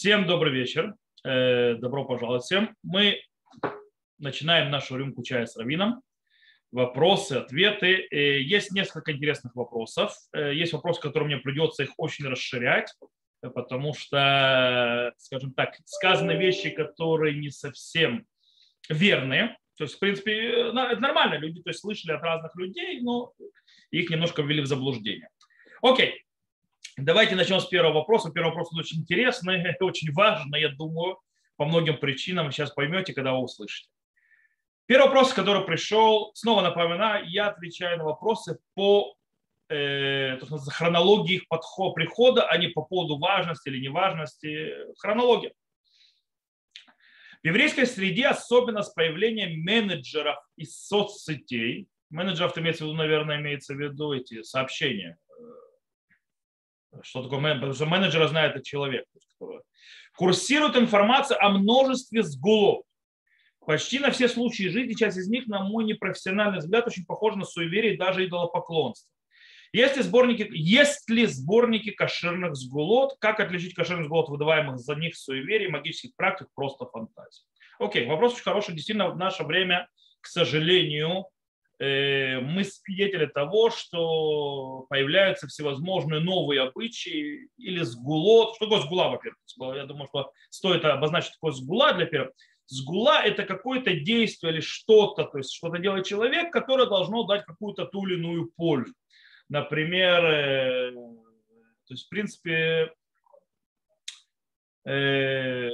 Всем добрый вечер. Э, добро пожаловать всем. Мы начинаем нашу рюмку чая с равином. Вопросы, ответы. Э, есть несколько интересных вопросов. Э, есть вопросы, которые мне придется их очень расширять, потому что, скажем так, сказаны вещи, которые не совсем верные. То есть, в принципе, это нормально. Люди то есть, слышали от разных людей, но их немножко ввели в заблуждение. Окей. Давайте начнем с первого вопроса. Первый вопрос очень интересный, очень важный, я думаю, по многим причинам. Сейчас поймете, когда вы услышите. Первый вопрос, который пришел, снова напоминаю, я отвечаю на вопросы по э, хронологии их подхода, прихода, а не по поводу важности или неважности. Хронология. В еврейской среде, особенно с появлением менеджеров из соцсетей, менеджеров имеется в виду, наверное, имеется в виду эти сообщения, что такое менеджер? Потому что менеджера знает этот человек. Курсирует информация о множестве сгулов. Почти на все случаи жизни, часть из них, на мой непрофессиональный взгляд, очень похожа на суеверие и даже идолопоклонство. Есть ли сборники, есть ли сборники кошерных сгулот? Как отличить кошерных сгулот, выдаваемых за них суеверий, магических практик, просто фантазии? Окей, вопрос очень хороший. Действительно, в наше время, к сожалению, мы свидетели того, что появляются всевозможные новые обычаи или сгулот. Что такое сгула, во-первых? Я думаю, что стоит обозначить такое сгула для первого. Сгула – это какое-то действие или что-то, то есть что-то делает человек, которое должно дать какую-то ту или иную пользу. Например, э, то есть, в принципе, э,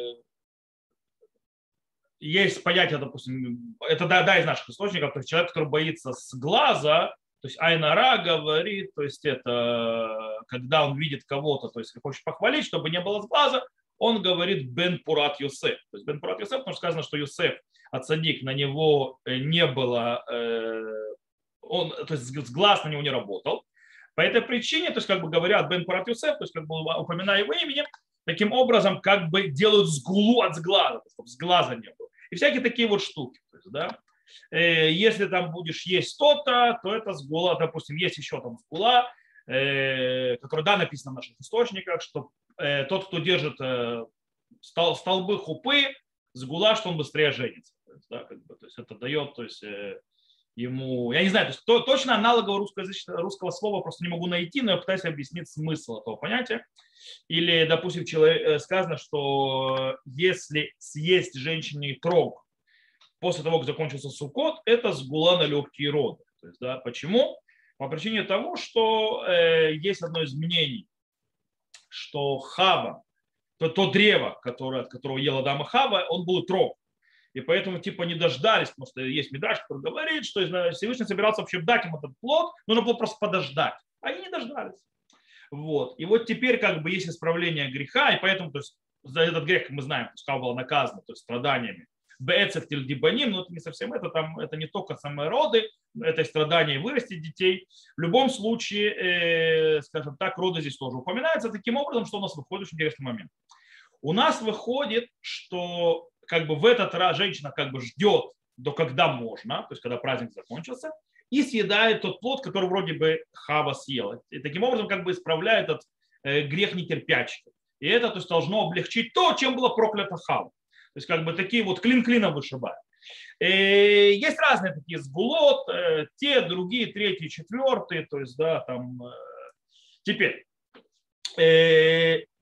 есть понятие, допустим, это да, да из наших источников, то есть человек, который боится с глаза, то есть Айнара говорит, то есть это когда он видит кого-то, то есть хочет похвалить, чтобы не было с глаза, он говорит Бен Пурат Юсеф. То есть Бен Пурат Юсеф, потому что сказано, что Юсеф, от садик на него э, не было, э, он, то есть с глаз на него не работал. По этой причине, то есть как бы говорят Бен Пурат Юсеф, то есть как бы упоминая его имени, таким образом как бы делают сгулу от сглаза, чтобы с глаза не было. И всякие такие вот штуки. То есть, да, э, если там будешь есть то-то, то это сгула, допустим, есть еще там сгула, э, которая, да, написано в наших источниках, что э, тот, кто держит столбы хупы, сгула, что он быстрее женится. То есть, да, как бы, то есть это дает, то есть ему, я не знаю, то есть то, точно аналогового русскоязычного, русского слова просто не могу найти, но я пытаюсь объяснить смысл этого понятия. Или, допустим, человек, э, сказано, что если съесть женщине трог после того, как закончился сукот, это сгула на легкие роды. То есть, да, почему? По причине того, что э, есть одно из мнений, что Хава, то, то древо, которое, от которого ела дама Хава, он был трог. И поэтому типа не дождались, потому что есть медраж, который говорит, что Всевышний собирался вообще дать им этот плод, нужно было просто подождать. Они не дождались. Вот. И вот теперь как бы есть исправление греха, и поэтому то есть, за этот грех, как мы знаем, Пускай было наказано, то есть страданиями. Бецев тильдибаним, но это не совсем это, там, это не только самые роды, это и страдания вырастить детей. В любом случае, э, скажем так, роды здесь тоже упоминаются таким образом, что у нас выходит очень интересный момент. У нас выходит, что как бы в этот раз женщина как бы ждет до когда можно, то есть когда праздник закончился, и съедает тот плод, который вроде бы Хава съела. И таким образом как бы исправляет этот э, грех нетерпячки. И это то есть, должно облегчить то, чем было проклято Хава. То есть как бы такие вот клин клином вышибают. И э, есть разные такие сгулот, э, те, другие, третьи, четвертые, то есть, да, там, теперь,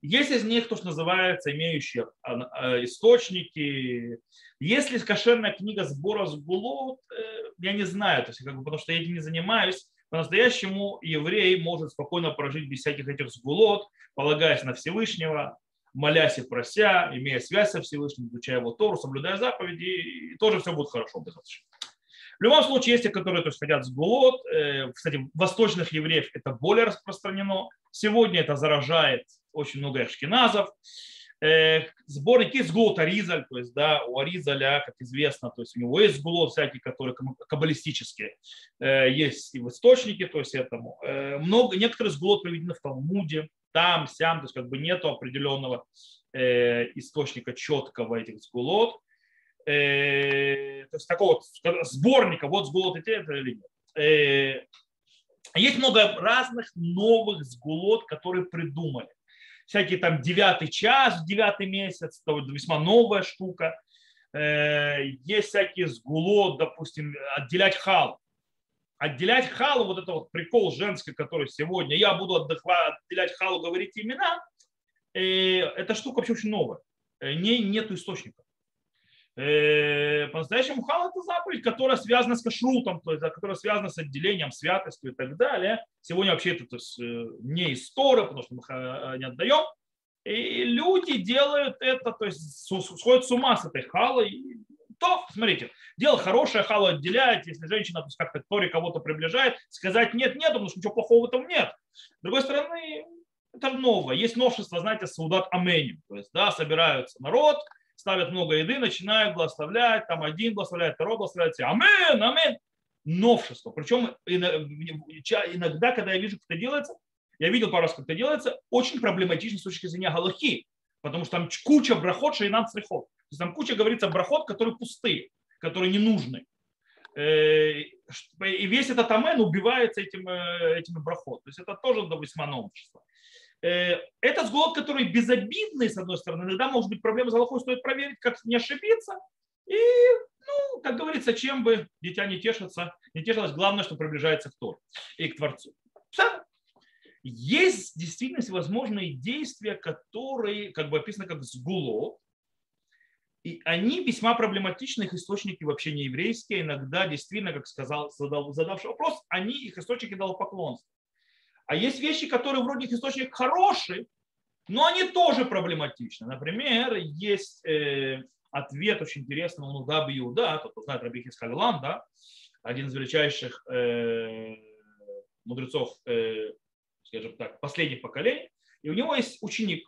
есть из них то, что называется имеющие а, а, источники. Если кошерная книга сбора сгулот, э, я не знаю, то есть, как бы, потому что я этим не занимаюсь. По-настоящему еврей может спокойно прожить без всяких этих сгулот, полагаясь на Всевышнего, молясь и прося, имея связь со Всевышним, изучая его Тору, соблюдая заповеди, и тоже все будет хорошо В любом случае, есть те, которые то есть, хотят сгулот. Э, кстати, восточных евреев это более распространено. Сегодня это заражает очень много ашкеназов. Э, сборники сгулот Аризаль, то есть, да, у Аризаля, как известно, то есть у него есть сгулот всякие, которые каббалистические, э, есть и в источнике, то есть этому. Э, много, некоторые сгулот приведены в Талмуде, там, сям, то есть как бы нету определенного источника четкого этих сгулот. То есть такого сборника, вот сгулот и те, это или нет. Есть много разных новых сгулот, которые придумали. Всякий там девятый час, девятый месяц, это весьма новая штука. Э, есть всякие сгулот, допустим, отделять хал. Отделять халу, вот это вот прикол женский, который сегодня, я буду отдыхать, отделять халу, говорить имена, э, эта штука вообще очень новая. Не, нету источника. По-настоящему хал это заповедь, которая связана с кашрутом, то есть, которая связана с отделением, святостью и так далее. Сегодня вообще это то есть, не история, потому что мы не отдаем. И люди делают это, то есть сходят с ума с этой халой. То, смотрите, дело хорошее, халу отделяет, если женщина то есть, как-то к Торе кого-то приближает, сказать нет, нет, потому что ничего плохого в этом нет. С другой стороны, это новое. Есть новшество, знаете, саудат аменим. То есть, да, собираются народ, ставят много еды, начинают благословлять, там один благословляет, второй благословляет, все, амен, амен. Новшество. Причем иногда, когда я вижу, как это делается, я видел пару раз, как это делается, очень проблематично с точки зрения галахи, потому что там куча брахот, шейнат срихот. То есть там куча, говорится, брахот, которые пустые, которые не нужны. Э, и весь этот амен убивается этим, э, этим брахот. То есть это тоже весьма новшество. Э, это сгод, который безобидный, с одной стороны. Иногда может быть проблема с Галахой, стоит проверить, как не ошибиться. И, ну, как говорится, чем бы дитя не тешится, не тешилось, главное, что приближается к Тору и к Творцу. Есть действительно всевозможные действия, которые как бы описаны как сгуло, и они весьма проблематичны, их источники вообще не еврейские, иногда действительно, как сказал задав, задавший вопрос, они, их источники дал поклонство. А есть вещи, которые вроде их источник хороший, но они тоже проблематичны. Например, есть э, ответ очень интересный у Нудаби Иуда, тот, кто знает Раби Хискалилан, да, один из величайших э, мудрецов э, скажем так, последних поколений, и у него есть ученик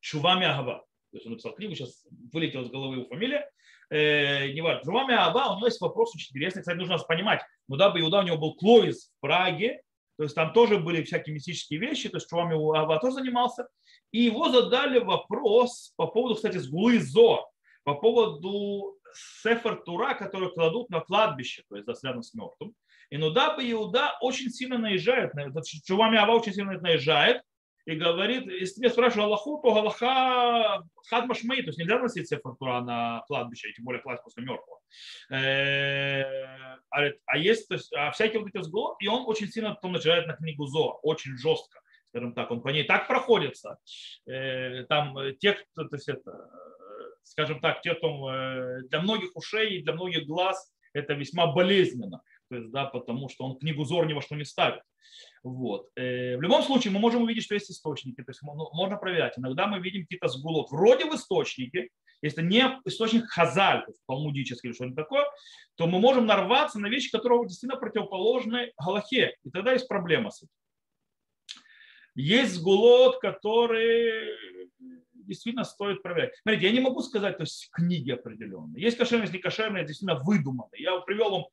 Шувами Агава. То есть он написал книгу, сейчас вылетел из головы его фамилия. Э, не важно. Шувами Агава, у него есть вопрос очень интересный. Кстати, нужно понимать, ну да, Иуда у него был Клоис в Праге, то есть там тоже были всякие мистические вещи, то есть Шувами Агава тоже занимался. И его задали вопрос по поводу, кстати, сгулы Зо, по поводу Сефер Тура, который кладут на кладбище, то есть рядом с мертвым. И Нудаб и Иуда очень сильно наезжают, Чувами Ава очень сильно наезжает и говорит, если я спрашиваю Аллаху, то Аллаха хад машмей, то есть нельзя носить сефер Тура на кладбище, и тем более класть после мертвого. Э, а есть, то есть, а всякие вот эти взгляды, и он очень сильно потом начинает на книгу Зо, очень жестко, скажем так, он по ней так проходится. Э, там те, кто, то есть это, скажем так, те, кто э, для многих ушей и для многих глаз это весьма болезненно то есть, да, потому что он книгу Зор ни во что не ставит. Вот. Э, в любом случае мы можем увидеть, что есть источники, то есть ну, можно проверять. Иногда мы видим какие-то сгулот вроде в источнике, если не источник хазаль, то есть талмудический или что-нибудь такое, то мы можем нарваться на вещи, которые действительно противоположны галахе, и тогда есть проблема с этим. Есть сгулот, которые действительно стоит проверять. Смотрите, я не могу сказать, то есть книги определенные. Есть кошерные, не кошерные, действительно выдуманные. Я привел вам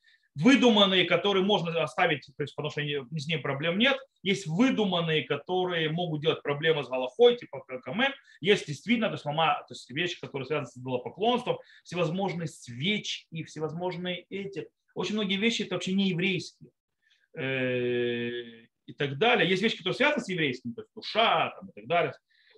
выдуманные, которые можно оставить, то есть, потому что с ним проблем нет. Есть выдуманные, которые могут делать проблемы с Галахой, типа КМ. Есть действительно, то есть, мама, то есть вещи, которые связаны с идолопоклонством, всевозможные свечи и всевозможные эти. Очень многие вещи это вообще не еврейские э, и так далее. Есть вещи, которые связаны с еврейским, то есть душа там, и так далее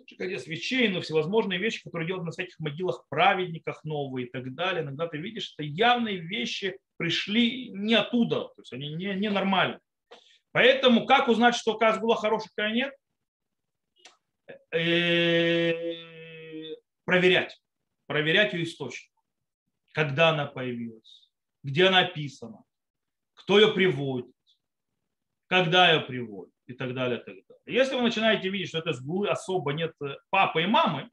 шикаде свечей, но всевозможные вещи, которые делают на всяких могилах праведниках новые и так далее. Иногда ты видишь, что явные вещи пришли не оттуда, то есть они не, не нормальные. Поэтому как узнать, что каз была хорошая, какая нет? Э, проверять. Проверять ее источник. Когда она появилась, где она описана, кто ее приводит, когда ее приводит и так далее, так далее. Если вы начинаете видеть, что это сгулы особо нет э, папы и мамы,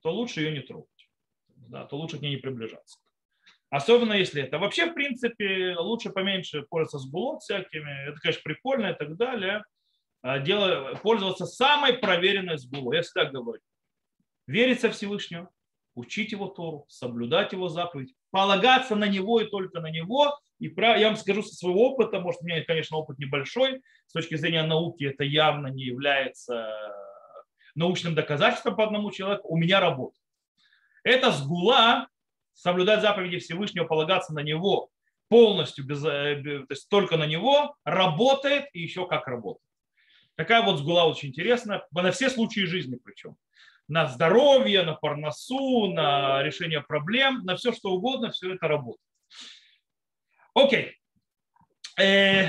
то лучше ее не трогать. Да, то лучше к ней не приближаться. Особенно если это. Вообще, в принципе, лучше поменьше пользоваться сгулот всякими. Это, конечно, прикольно и так далее. А дело, пользоваться самой проверенной сгулой. Я всегда говорю. Верить со Всевышнего, учить его Тору, соблюдать его заповедь, полагаться на него и только на него, и я вам скажу со своего опыта, может, у меня, конечно, опыт небольшой, с точки зрения науки это явно не является научным доказательством по одному человеку, у меня работает. Это сгула, соблюдать заповеди Всевышнего, полагаться на него полностью, без, э, то есть только на него, работает и еще как работает. Такая вот сгула очень интересная, на все случаи жизни причем. На здоровье, на парносу, на решение проблем, на все что угодно, все это работает. Окей. Э,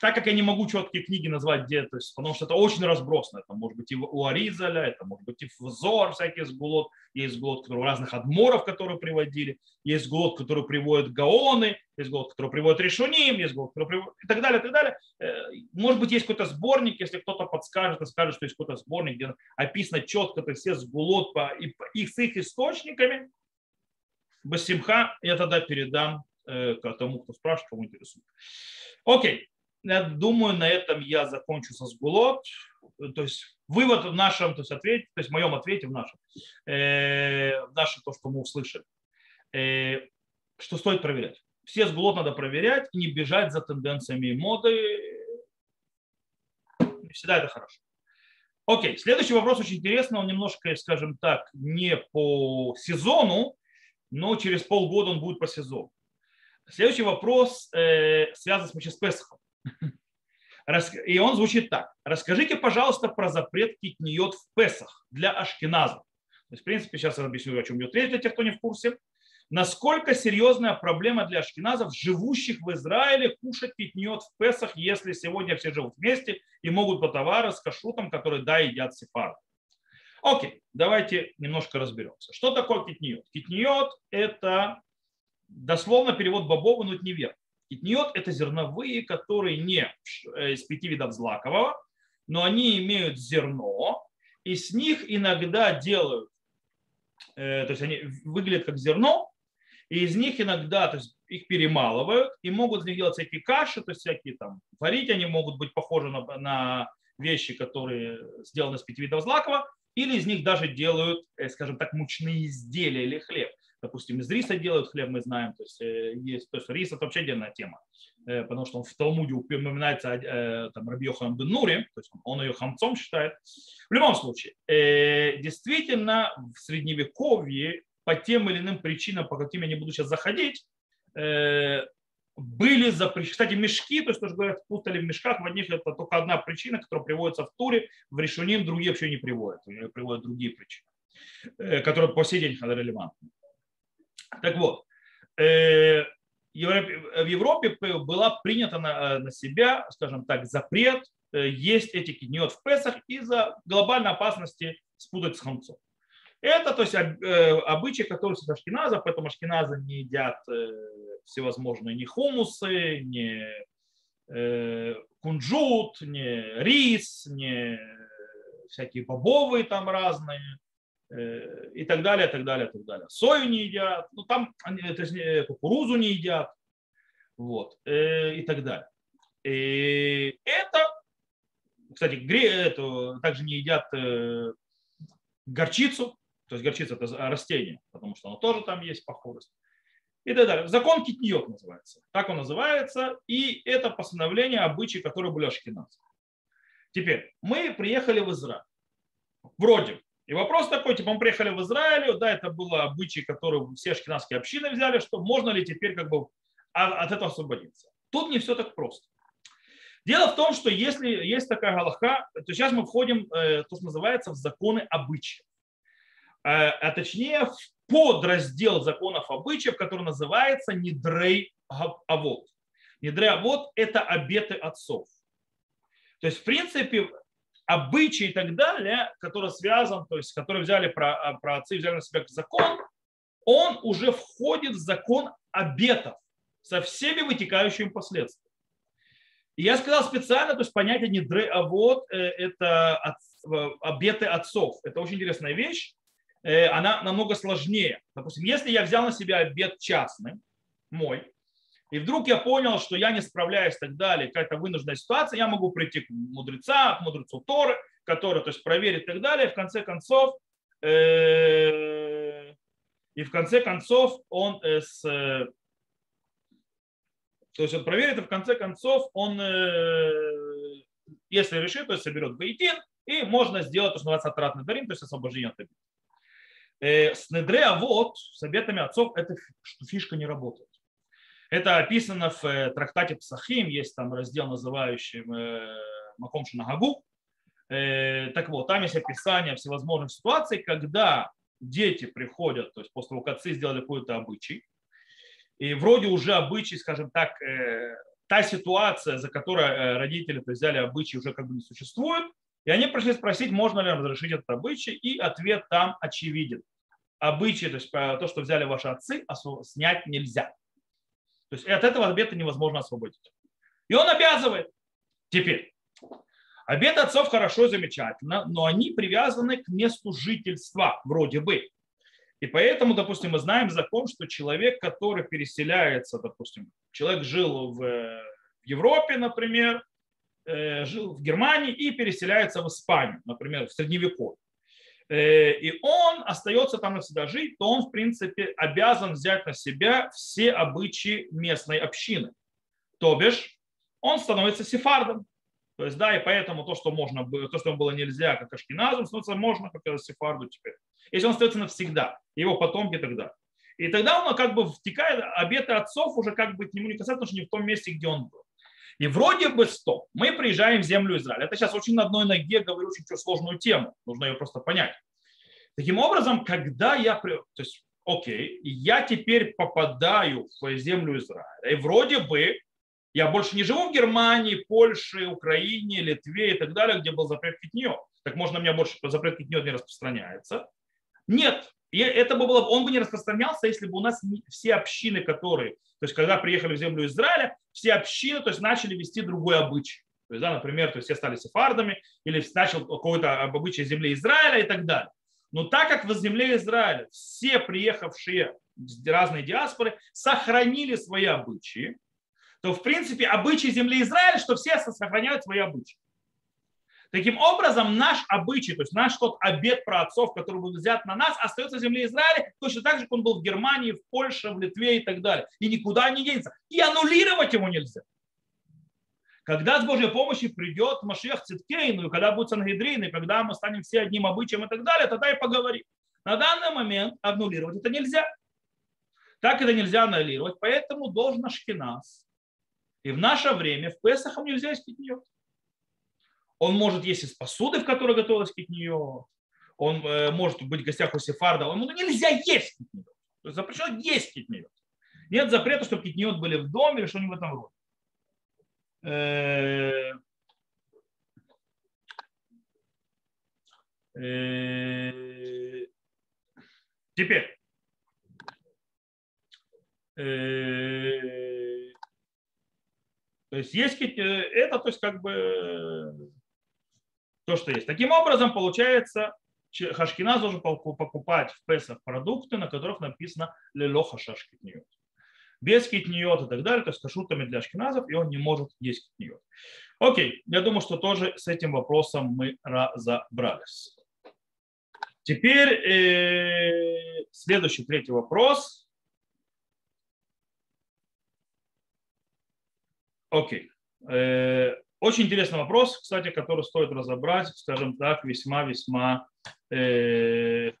так как я не могу четкие книги назвать где, то есть, потому что это очень разбросно. Это может быть и у Аризаля, это может быть и в Зор всякие сгулот. Есть сгулот, которые разных адморов, которые приводили. Есть сгулот, которые приводят Гаоны. Есть сгулот, которые приводят Решуним. Есть сгулот, которые приводят... И так далее, и так далее. Э, может быть, есть какой-то сборник, если кто-то подскажет и скажет, что есть какой-то сборник, где описано четко то все сгулот по, и, по, их, с их источниками. Басимха я тогда передам э, тому, кто спрашивает, кому интересует. Окей. Я думаю, на этом я закончу со сгулот. То есть вывод в нашем, то есть, ответе, то есть в моем ответе, в нашем, э, в нашем то, что мы услышали, э, что стоит проверять. Все сгулот надо проверять не бежать за тенденциями моды. Всегда это хорошо. Окей, следующий вопрос очень интересный, он немножко, скажем так, не по сезону, но через полгода он будет по сезону. Следующий вопрос э, связан с Мочеспесхом. И он звучит так. Расскажите, пожалуйста, про запрет китниот в Песах для ашкеназов. То есть, в принципе, сейчас я объясню, о чем идет речь для тех, кто не в курсе. Насколько серьезная проблема для ашкеназов, живущих в Израиле, кушать китниот в Песах, если сегодня все живут вместе и могут по товару с кашутом, который да, едят сефар. Окей, давайте немножко разберемся. Что такое китниот? Китниот – это дословно перевод бобовый, но это неверно. Китниот – это зерновые, которые не э, из пяти видов злакового, но они имеют зерно, и с них иногда делают, э, то есть они выглядят как зерно, и из них иногда, то есть их перемалывают, и могут из них делать всякие каши, то есть всякие там варить, они могут быть похожи на, на вещи, которые сделаны из пяти видов злакова, или из них даже делают, э, скажем так, мучные изделия или хлеб допустим, из риса делают хлеб, мы знаем, то есть, э, есть, то есть рис это вообще отдельная тема, э, потому что он в Талмуде упоминается э, там, Раби Йохан бен Нури, то есть он ее хамцом считает. В любом случае, действительно, в Средневековье по тем или иным причинам, по каким я не буду сейчас заходить, были запрещены. Кстати, мешки, то есть тоже говорят, путали в мешках, в одних это только одна причина, которая приводится в Туре, в Решуним другие вообще не приводят, приводят другие причины, которые по сей день релевантны. Так вот, э, в Европе была принята на, на себя, скажем так, запрет э, есть эти кидниот в Песах из-за глобальной опасности спутать с хамцом. Это, то есть, э, обычаи, которые с ашкеназов, поэтому ашкеназы не едят всевозможные ни хумусы, ни кунжут, ни рис, ни всякие бобовые там разные, Э, и так далее, так далее, так далее. Сою не едят, ну там они, точнее, кукурузу не едят, вот, э, и так далее. И это, кстати, это, также не едят э, горчицу, то есть горчица это растение, потому что оно тоже там есть похожесть. И так далее. Закон Китниот называется. Так он называется. И это постановление обычаи, которые были ашкеназы. Теперь, мы приехали в Израиль. Вроде и вопрос такой, типа, мы приехали в Израиль, да, это было обычай, который все ашкенадские общины взяли, что можно ли теперь как бы от этого освободиться. Тут не все так просто. Дело в том, что если есть такая галаха, то сейчас мы входим, э, то, что называется, в законы обычаев. Э, а точнее, в подраздел законов обычаев, который называется Нидрей Авод. Нидрей Авод – это обеты отцов. То есть, в принципе, обычаи и так далее, который связан, то есть который взяли про, а, про отцы, взяли на себя закон, он уже входит в закон обетов со всеми вытекающими последствиями. Я сказал специально, то есть понятие не дре, а вот э, это от, обеты отцов. Это очень интересная вещь. Э, она намного сложнее. Допустим, если я взял на себя обет частный, мой, и вдруг я понял, что я не справляюсь и так далее, какая-то вынужденная ситуация, я могу прийти к мудреца, к мудрецу Торы, который то есть, проверит и так далее, в конце концов, э, и в конце концов он э, с, то есть он проверит, и в конце концов он, э, если решит, то есть соберет бейтин, и можно сделать то, что называется отратный дарим, то есть освобождение от обид. С недре, а вот с обетами отцов эта фишка не работает. Это описано в э, трактате Псахим, есть там раздел, называющий э, Маком Шинагагу. Так вот, там есть описание всевозможных ситуаций, когда дети приходят, то есть после того, как отцы сделали какой-то обычай, и вроде уже обычай, скажем так, та ситуация, за которой родители то взяли обычай, уже как бы не существует, и они пришли спросить, можно ли разрешить этот обычай, и ответ там очевиден. Обычай, то есть то, что взяли ваши отцы, снять нельзя. То есть от этого обета невозможно освободить. И он обязывает. Теперь, обет отцов хорошо и замечательно, но они привязаны к месту жительства, вроде бы. И поэтому, допустим, мы знаем закон, что человек, который переселяется, допустим, человек жил в Европе, например, Э, жил в Германии и переселяется в Испанию, например, в Средневековье, э, и он остается там навсегда жить, то он, в принципе, обязан взять на себя все обычаи местной общины. То бишь, он становится сефардом. То есть, да, и поэтому то, что можно было, то, что было нельзя, как ашкеназом, становится можно, как сефарду теперь. Если он остается навсегда, его потомки далее. И тогда он как бы втекает, обеты отцов уже как бы к нему не касаются, потому что не в том месте, где он был. И вроде бы стоп, мы приезжаем в землю Израиля. Это сейчас очень на одной ноге говорю очень сложную тему, нужно ее просто понять. Таким образом, когда я, то есть, окей, я теперь попадаю в землю Израиля, и вроде бы я больше не живу в Германии, Польше, Украине, Литве и так далее, где был запрет питье. Так можно, меня больше запрет питье не распространяется. Нет, и это бы было, он бы не распространялся, если бы у нас все общины, которые, то есть когда приехали в землю Израиля, все общины то есть, начали вести другой обычай. То есть, да, например, то есть все стали сефардами или начал какой-то обычай земли Израиля и так далее. Но так как в земле Израиля все приехавшие разные диаспоры сохранили свои обычаи, то в принципе обычаи земли Израиля, что все сохраняют свои обычаи. Таким образом, наш обычай, то есть наш тот обед про отцов, который был взят на нас, остается в земле Израиля точно так же, как он был в Германии, в Польше, в Литве и так далее. И никуда не денется. И аннулировать его нельзя. Когда с Божьей помощью придет Машех Циткейну, и когда будет Сангидрин, и когда мы станем все одним обычаем и так далее, тогда и поговорим. На данный момент аннулировать это нельзя. Так это нельзя аннулировать, поэтому должен Ашкинас. И в наше время в Песахом нельзя есть нее. Он может есть из посуды, в которой готовилась нее. Он э, может быть в гостях у сефарда. Ему нельзя есть китниот. То есть запрещено есть китниот. Нет запрета, чтобы китниот были в доме или что-нибудь в этом роде. Э, э, теперь. То есть есть это, то есть как бы то, что есть. Таким образом, получается, Хашкиназ должен покупать в Песах продукты, на которых написано лелоха шашкитниот. Без китниот и так далее, то есть кашутами для ашкеназов, и он не может есть китниот. Окей, я думаю, что тоже с этим вопросом мы разобрались. Теперь э, следующий, третий вопрос. Окей. Э, очень интересный вопрос, кстати, который стоит разобрать, скажем так, весьма-весьма э,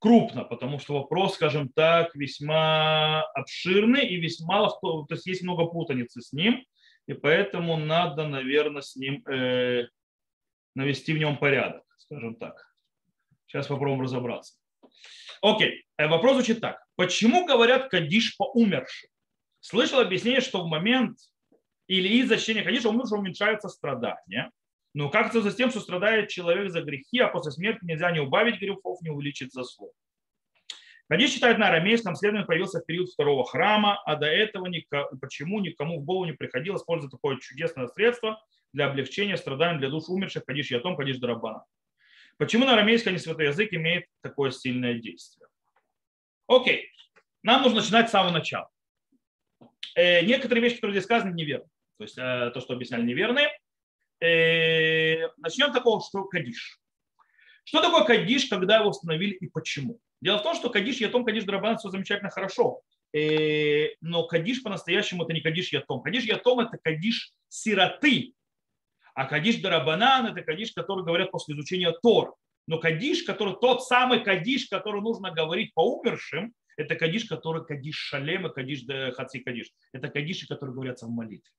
крупно, потому что вопрос, скажем так, весьма обширный и весьма, то есть есть много путаницы с ним, и поэтому надо, наверное, с ним э, навести в нем порядок, скажем так. Сейчас попробуем разобраться. Окей, э, вопрос звучит так. Почему говорят кадиш по умершим? Слышал объяснение, что в момент или из-за чтения Хадиша у уменьшаются страдания. Но как это за тем, что страдает человек за грехи, а после смерти нельзя не убавить грехов, не увеличить заслуг. Хадис считает на арамейском, следовательно, появился в период второго храма, а до этого никому, почему никому в голову не приходилось использовать такое чудесное средство для облегчения страданий для душ умерших, Хадиш Ятом, Хадиш Драбана. Почему на арамейском святой язык имеет такое сильное действие? Окей, нам нужно начинать с самого начала. Э, некоторые вещи, которые здесь сказаны, неверны то есть э, то, что объясняли неверные. Э, начнем с такого, что кадиш. Что такое кадиш, когда его установили и почему? Дело в том, что кадиш, ятом, кадиш, драбан, все замечательно, хорошо. Но кадиш по-настоящему это не кадиш ятом. Кадиш ятом это кадиш сироты. А кадиш дарабанан это кадиш, который говорят после изучения Тор. Но кадиш, который тот самый кадиш, который нужно говорить по умершим, это кадиш, который кадиш шалем и кадиш хаци кадиш. Это кадиши, которые говорятся в молитве.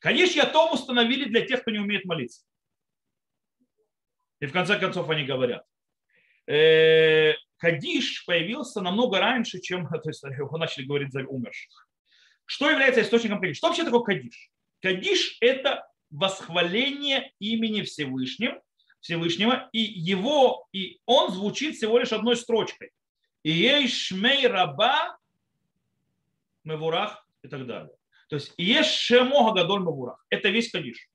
Кадиш Ятом установили для тех, кто не умеет молиться. И в конце концов они говорят. Э, Кадиш появился намного раньше, чем то есть, его начали говорить за умерших. Что является источником Кадиш? Что вообще такое Кадиш? Кадиш – это восхваление имени Всевышнего, Всевышнего, и его, и он звучит всего лишь одной строчкой. И ей шмей раба мевурах и так далее. То есть есть шемо гадоль мевурах. Это весь Кадиш.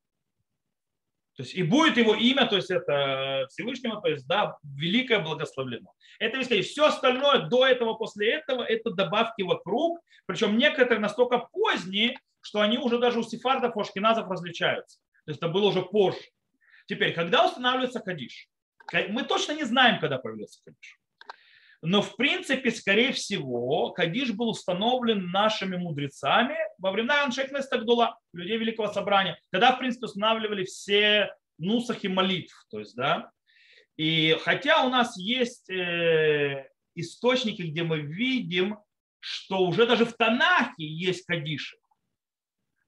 То есть и будет его имя, то есть это Всевышнего, то есть да, великое благословлено. Это весь Кадиш. Все остальное до этого, после этого, это добавки вокруг. Причем некоторые настолько поздние, что они уже даже у сефардов, у ашкеназов различаются. То есть это было уже позже. Теперь, когда устанавливается Кадиш? Мы точно не знаем, когда появился Кадиш. Но в принципе, скорее всего, Кадиш был установлен нашими мудрецами во времена Аншекнес Тагдула, людей Великого Собрания, когда, в принципе, устанавливали все нусахи молитв. То есть, да, и хотя у нас есть э, источники, где мы видим, что уже даже в Танахе есть Кадиши.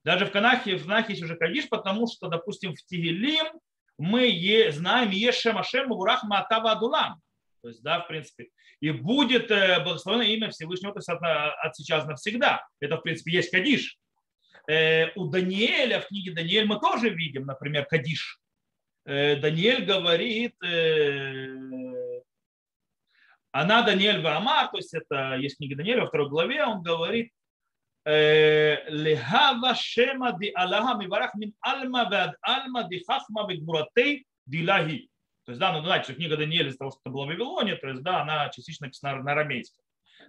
Даже в Канахе, в Танахе есть уже Кадиш, потому что, допустим, в Тигелим мы е, знаем Ешем Ашем Мурах Матава Адулам. То есть, да, в принципе, и будет э, благословенное имя Всевышнего, то есть от, от сейчас навсегда. Это, в принципе, есть Кадиш. Э, у Даниэля, в книге Даниэль мы тоже видим, например, Кадиш. Э, Даниэль говорит, она Даниэль Ваамар, то есть это есть книга Даниэля во второй главе, он говорит, Лехава шема ди Аллаха миварах мин альма вад альма ди хахма вегмуратей дилахи. То есть, да, ну, знаете, что книга Даниэля из того, что было в Вавилоне, то есть, да, она частично написана на арамейском.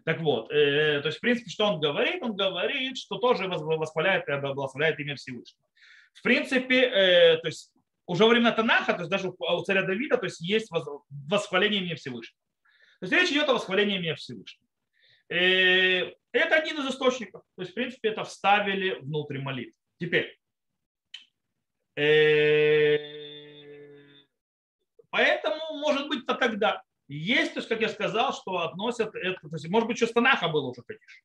Так вот, э, то есть, в принципе, что он говорит? Он говорит, что тоже восхваляет и благословляет имя Всевышнего. В принципе, э, то есть, уже во времена Танаха, то есть даже у царя Давида, то есть есть восхваление имени Всевышнего. То есть речь идет о восхвалении имени Всевышнего. Э, это один из источников. То есть, в принципе, это вставили внутрь молитвы. Теперь, э, Поэтому, может быть, то тогда. Есть, то есть, как я сказал, что относят это, то есть, может быть, что Станаха было уже, конечно.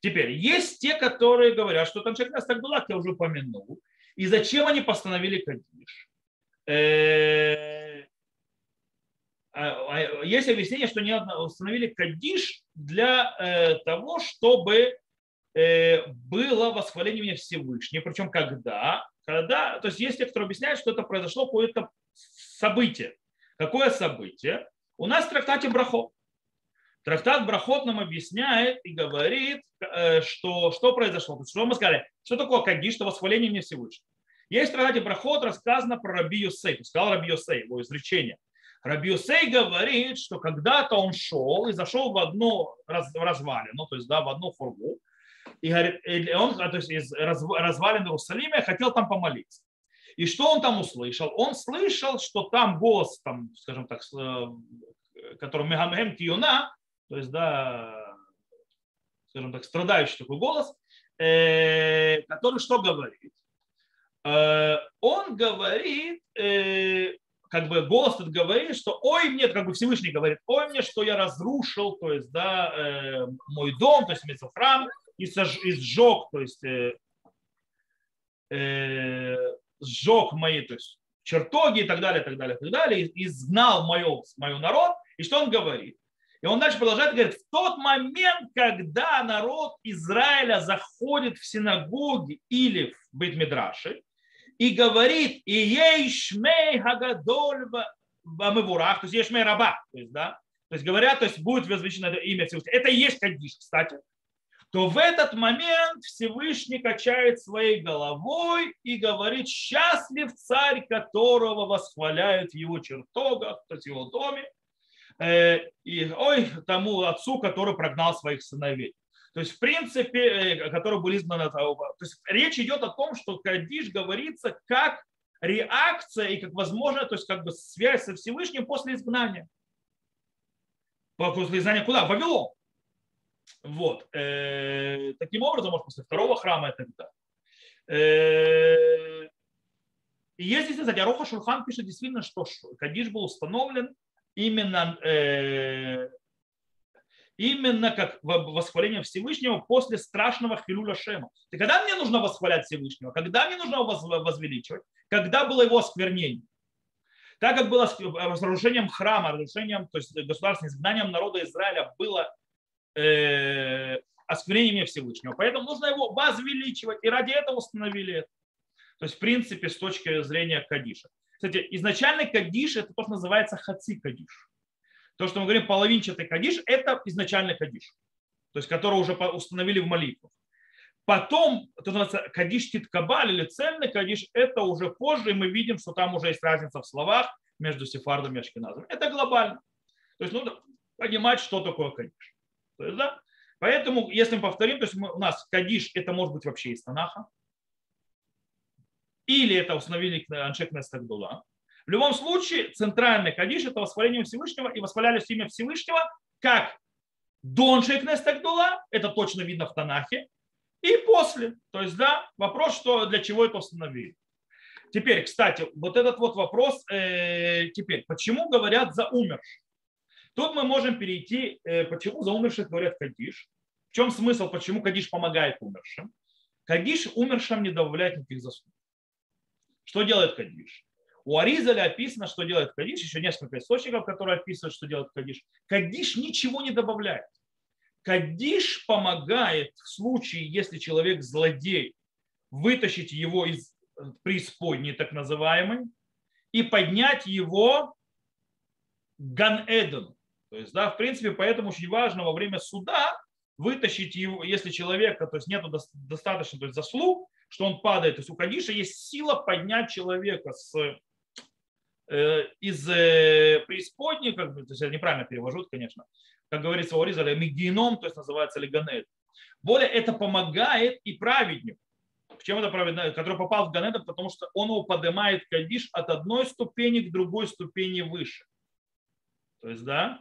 Теперь, есть те, которые говорят, что там Таншек Настагдулак я уже упомянул. И зачем они постановили Кадиш? Э, а, а, есть объяснение, что они установили Кадиш для э, того, чтобы э, было восхваление Всевышнего. Причем когда? Когда, то есть есть те, кто объясняют, что это произошло по это событие. Какое событие? У нас в трактате Брахот. Трактат Брахот нам объясняет и говорит, э, что, что произошло. То есть, что мы сказали, что такое кадиш, что восхваление мне Всевышнего. Есть в трактате Брахот рассказано про Раби Юсей. Сказал Раби Юсей, его изречение. Раби Юсей говорит, что когда-то он шел и зашел в одну раз, развалину, то есть да, в одну фургу, и, говорит, он то есть из развалин Иерусалима хотел там помолиться. И что он там услышал? Он слышал, что там голос, там, скажем так, э, который Мегамхем Тиюна, то есть, да, скажем так, страдающий такой голос, э, который что говорит? Э, он говорит, как бы голос тут говорит, что ой мне, как бы Всевышний говорит, ой мне, что я разрушил, то есть, да, мой дом, то есть, храм, и, сож, сжег, то есть, сжег мои то есть, чертоги и так далее, так далее, так далее, и изгнал мою, мою народ. И что он говорит? И он дальше продолжает, говорит, в тот момент, когда народ Израиля заходит в синагоги или в Бейтмидраши и говорит, и ей шмей хагадоль в амывурах, то есть ей шмей раба, то есть, да, то есть говорят, то есть будет возвещено имя Всевышнего. Это и есть кадиш, кстати то в этот момент Всевышний качает своей головой и говорит, счастлив царь, которого восхваляют в его чертогах, то есть его доме, э, и ой, тому отцу, который прогнал своих сыновей. То есть, в принципе, э, который был изгнан от То есть, речь идет о том, что Кадиш говорится как реакция и как возможно, то есть как бы связь со Всевышним после изгнания. После изгнания куда? В Вавилон. Вот. Э, таким образом, может, после второго храма и так далее. И есть кстати, Ароха Шурхан пишет действительно, что Кадиш был установлен именно, э, именно как восхваление Всевышнего после страшного хилюля Шема. И когда мне нужно восхвалять Всевышнего? Когда мне нужно его возвеличивать? Когда было его осквернение? Так как было с разрушением храма, разрушением, то есть государственным изгнанием народа Израиля было э, осквернение Всевышнего. Поэтому нужно его возвеличивать. И ради этого установили это. То есть, в принципе, с точки зрения Кадиша. Кстати, изначальный Кадиш – это то, что называется хаци Кадиш. То, что мы говорим половинчатый Кадиш, это изначальный Кадиш. То есть, который уже установили в молитву. Потом, это называется Кадиш Титкабаль или цельный Кадиш, это уже позже, и мы видим, что там уже есть разница в словах между сефардом и ашкеназом. Это глобально. То есть нужно понимать, что такое Кадиш. То есть, да? Поэтому, если мы повторим, то есть мы, у нас Кадиш это может быть вообще из Танаха, или это установили Аншек Нестагдула. В любом случае, центральный Кадиш это восхваление Всевышнего, и восхвалялись имя Всевышнего как до Аншек Нестагдула, это точно видно в Танахе, и после. То есть, да, вопрос, что для чего это установили. Теперь, кстати, вот этот вот вопрос, э, теперь, почему говорят за умерших? Тут мы можем перейти, э, почему за умерших говорят Кадиш. В чем смысл, почему Кадиш помогает умершим? Кадиш умершим не добавляет никаких заслуг. Что делает Кадиш? У Аризаля описано, что делает Кадиш, еще несколько источников, которые описывают, что делает Кадиш. Кадиш ничего не добавляет. Кадиш помогает в случае, если человек злодей, вытащить его из э, преисподней, так называемой, и поднять его Ган-Эден. То есть, да, в принципе, поэтому очень важно во время суда вытащить его, если человека, то есть нету достаточно то есть заслуг, что он падает. То есть у Кадиша есть сила поднять человека с, э, из э, преисподней, как то есть я неправильно перевожу, конечно, как говорится у Оризаля, мигдином, то есть называется леганет. Более это помогает и праведнику. Чем это праведник, который попал в Ганеда, потому что он его поднимает Кадиш от одной ступени к другой ступени выше. То есть, да,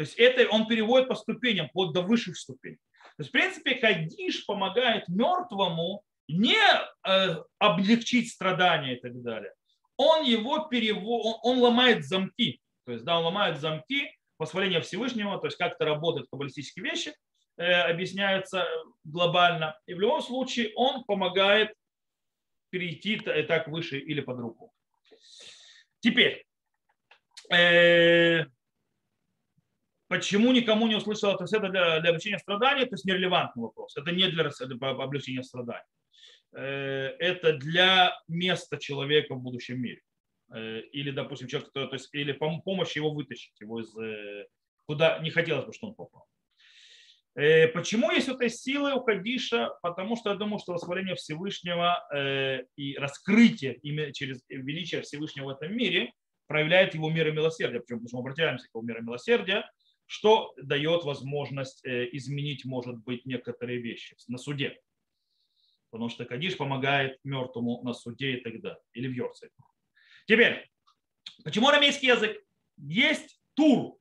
то есть это он переводит по ступеням, вплоть до высших ступеней. То есть, в принципе, Кадиш помогает мертвому не э, облегчить страдания и так далее. Он его перевод, он, он ломает замки. То есть, да, он ломает замки восхваления Всевышнего, то есть как это работает каббалистические вещи, э, объясняются глобально. И в любом случае он помогает перейти так выше или по-другому. Теперь, э, почему никому не услышал, есть это для, для облегчения страданий, то есть нерелевантный вопрос. Это не для, облегчения страданий. Э, это для места человека в будущем мире. Э, или, допустим, человек, то есть, или помощь его вытащить, его из э, куда не хотелось бы, чтобы он попал. Почему есть этой силы у Кадиша? Потому что я думаю, что восхваление Всевышнего и раскрытие через величие Всевышнего в этом мире проявляет его мир милосердия. Почему? Потому что мы обращаемся к его миру милосердия, что дает возможность изменить, может быть, некоторые вещи на суде потому что Кадиш помогает мертвому на суде и так далее, или в Йорце. Теперь, почему арамейский язык? Есть тур.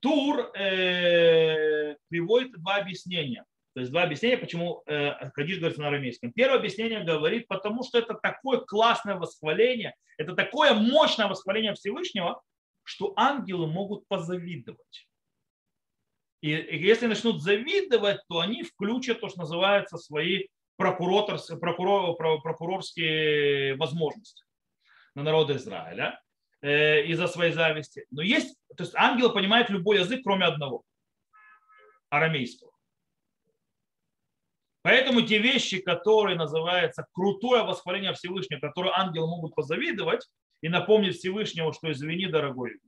Тур э, приводит два объяснения. То есть два объяснения, почему э, Кадиш говорит на арамейском. Первое объяснение говорит, потому что это такое классное восхваление, это такое мощное восхваление Всевышнего, что ангелы могут позавидовать. И если начнут завидовать, то они включат то, что называется, свои прокурор, прокурорские возможности на народ Израиля э, из-за своей зависти. Но есть, то есть ангел понимает любой язык, кроме одного, арамейского. Поэтому те вещи, которые называются крутое восхваление Всевышнего, которые ангелы могут позавидовать и напомнить Всевышнего, что извини, дорогой,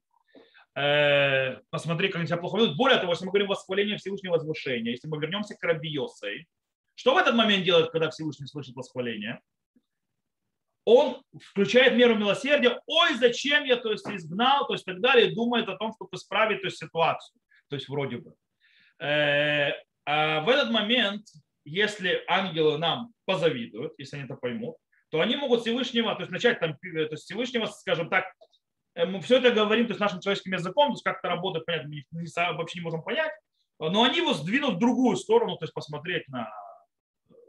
э, посмотри, как они себя плохо ведут. Более того, если мы говорим восхваление Всевышнего возвышения, если мы вернемся к Рабиосой, что в этот момент делает, когда Всевышний слышит восхваление? Он включает меру милосердия. Ой, зачем я то есть, изгнал, то есть так далее, думает о том, чтобы исправить то есть, ситуацию. То есть вроде бы. Э, а в этот момент, если ангелы нам позавидуют, если они это поймут, то они могут Всевышнего, то есть начать там, то есть Всевышнего, скажем так, э, мы все это говорим то есть нашим человеческим языком, то есть как это работает, понятно, мы вообще не можем понять, но они его сдвинут в другую сторону, то есть посмотреть на